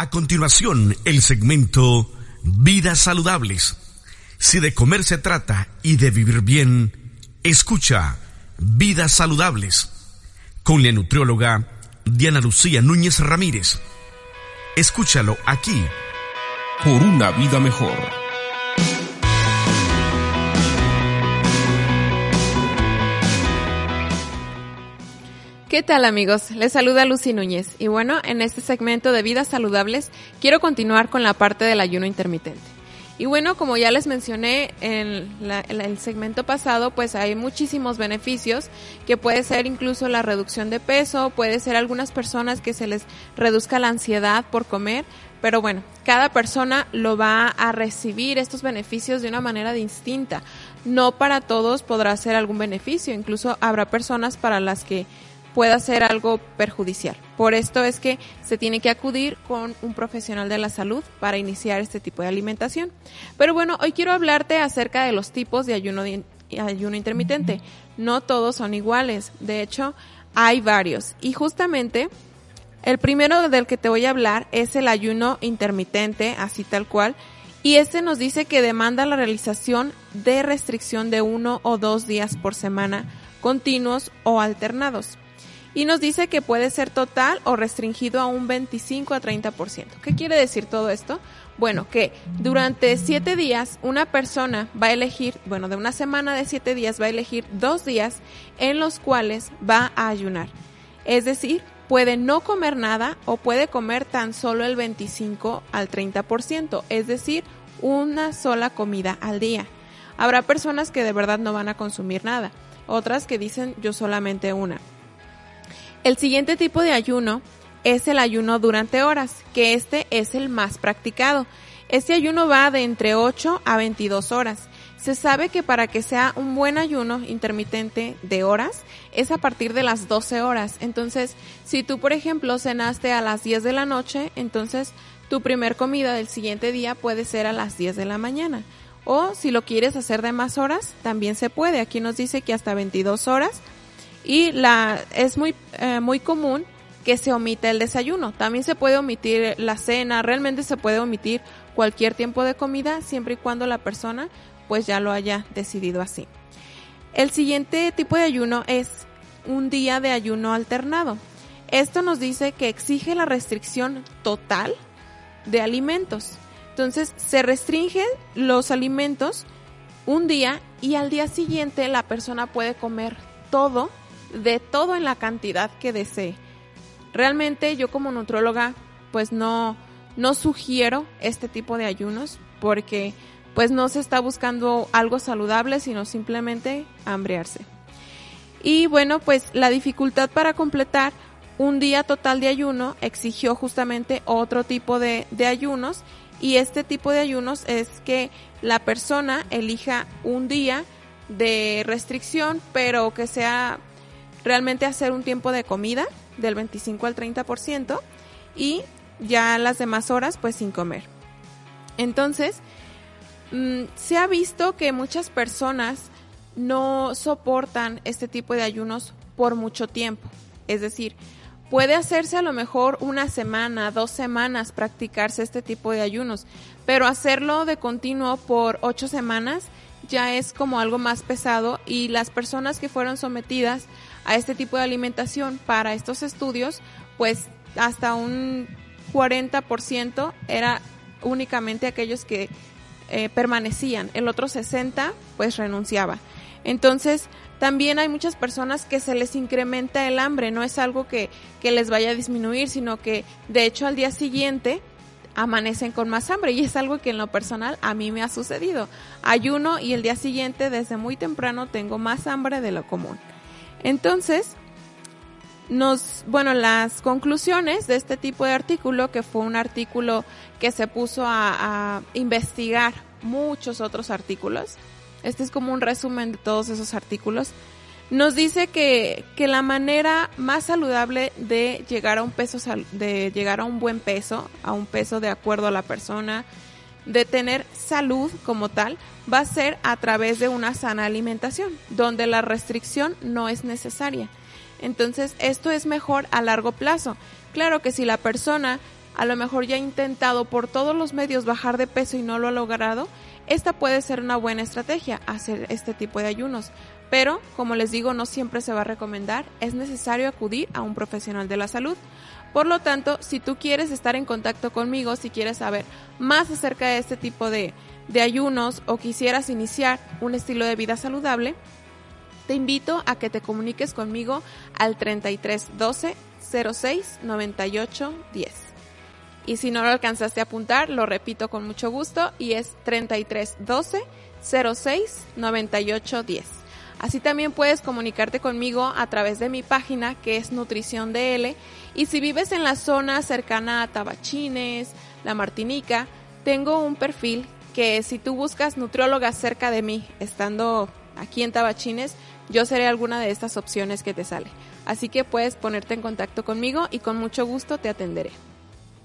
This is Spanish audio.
A continuación, el segmento Vidas Saludables. Si de comer se trata y de vivir bien, escucha Vidas Saludables con la nutrióloga Diana Lucía Núñez Ramírez. Escúchalo aquí. Por una vida mejor. ¿Qué tal amigos? Les saluda Lucy Núñez y bueno, en este segmento de vidas saludables quiero continuar con la parte del ayuno intermitente. Y bueno, como ya les mencioné en, el segmento pasado, pues hay muchísimos beneficios, que puede ser incluso la reducción de peso, puede ser algunas personas que se les reduzca la ansiedad por comer, pero bueno, cada persona lo va a recibir estos beneficios de una manera distinta. No para todos podrá ser algún beneficio, incluso habrá personas para las que pueda ser algo perjudicial. Por esto es que se tiene que acudir con un profesional de la salud para iniciar este tipo de alimentación. Pero bueno, hoy quiero hablarte acerca de los tipos de ayuno, ayuno intermitente. No todos son iguales, de hecho hay varios. Y justamente el primero del que te voy a hablar es el ayuno intermitente, así tal cual. Y este nos dice que demanda la realización de restricción de uno o dos días por semana continuos o alternados y nos dice que puede ser total o restringido a un 25 a 30%. ¿Qué quiere decir todo esto? Bueno, que durante siete días una persona va a elegir, bueno, de una semana de siete días va a elegir dos días en los cuales va a ayunar. Es decir, puede no comer nada o puede comer tan solo el 25 al 30%, es decir, una sola comida al día. Habrá personas que de verdad no van a consumir nada, otras que dicen yo solamente una. El siguiente tipo de ayuno es el ayuno durante horas, que este es el más practicado. Este ayuno va de entre 8 a 22 horas. Se sabe que para que sea un buen ayuno intermitente de horas es a partir de las 12 horas. Entonces, si tú, por ejemplo, cenaste a las 10 de la noche, entonces tu primer comida del siguiente día puede ser a las 10 de la mañana. O si lo quieres hacer de más horas, también se puede. Aquí nos dice que hasta 22 horas y la es muy eh, muy común que se omita el desayuno. También se puede omitir la cena, realmente se puede omitir cualquier tiempo de comida siempre y cuando la persona pues ya lo haya decidido así. El siguiente tipo de ayuno es un día de ayuno alternado. Esto nos dice que exige la restricción total de alimentos. Entonces se restringen los alimentos un día y al día siguiente la persona puede comer todo de todo en la cantidad que desee. Realmente yo como nutróloga pues no, no sugiero este tipo de ayunos porque pues no se está buscando algo saludable sino simplemente hambriarse. Y bueno pues la dificultad para completar un día total de ayuno exigió justamente otro tipo de, de ayunos y este tipo de ayunos es que la persona elija un día de restricción pero que sea realmente hacer un tiempo de comida del 25 al 30% y ya las demás horas pues sin comer. Entonces, mm, se ha visto que muchas personas no soportan este tipo de ayunos por mucho tiempo. Es decir, puede hacerse a lo mejor una semana, dos semanas practicarse este tipo de ayunos, pero hacerlo de continuo por ocho semanas ya es como algo más pesado y las personas que fueron sometidas a este tipo de alimentación para estos estudios, pues hasta un 40% era únicamente aquellos que eh, permanecían, el otro 60 pues renunciaba. Entonces, también hay muchas personas que se les incrementa el hambre, no es algo que, que les vaya a disminuir, sino que de hecho al día siguiente amanecen con más hambre y es algo que en lo personal a mí me ha sucedido. Ayuno y el día siguiente desde muy temprano tengo más hambre de lo común. Entonces, nos, bueno, las conclusiones de este tipo de artículo, que fue un artículo que se puso a, investigar muchos otros artículos, este es como un resumen de todos esos artículos, nos dice que, que la manera más saludable de llegar a un peso, de llegar a un buen peso, a un peso de acuerdo a la persona, de tener salud como tal va a ser a través de una sana alimentación, donde la restricción no es necesaria. Entonces, esto es mejor a largo plazo. Claro que si la persona a lo mejor ya ha intentado por todos los medios bajar de peso y no lo ha logrado, esta puede ser una buena estrategia, hacer este tipo de ayunos. Pero, como les digo, no siempre se va a recomendar, es necesario acudir a un profesional de la salud. Por lo tanto, si tú quieres estar en contacto conmigo, si quieres saber más acerca de este tipo de, de ayunos o quisieras iniciar un estilo de vida saludable, te invito a que te comuniques conmigo al 33 12 06 98 10. Y si no lo alcanzaste a apuntar, lo repito con mucho gusto y es 33 12 06 98 10. Así también puedes comunicarte conmigo a través de mi página que es Nutrición DL y si vives en la zona cercana a Tabachines, La Martinica, tengo un perfil que si tú buscas nutrióloga cerca de mí, estando aquí en Tabachines, yo seré alguna de estas opciones que te sale. Así que puedes ponerte en contacto conmigo y con mucho gusto te atenderé.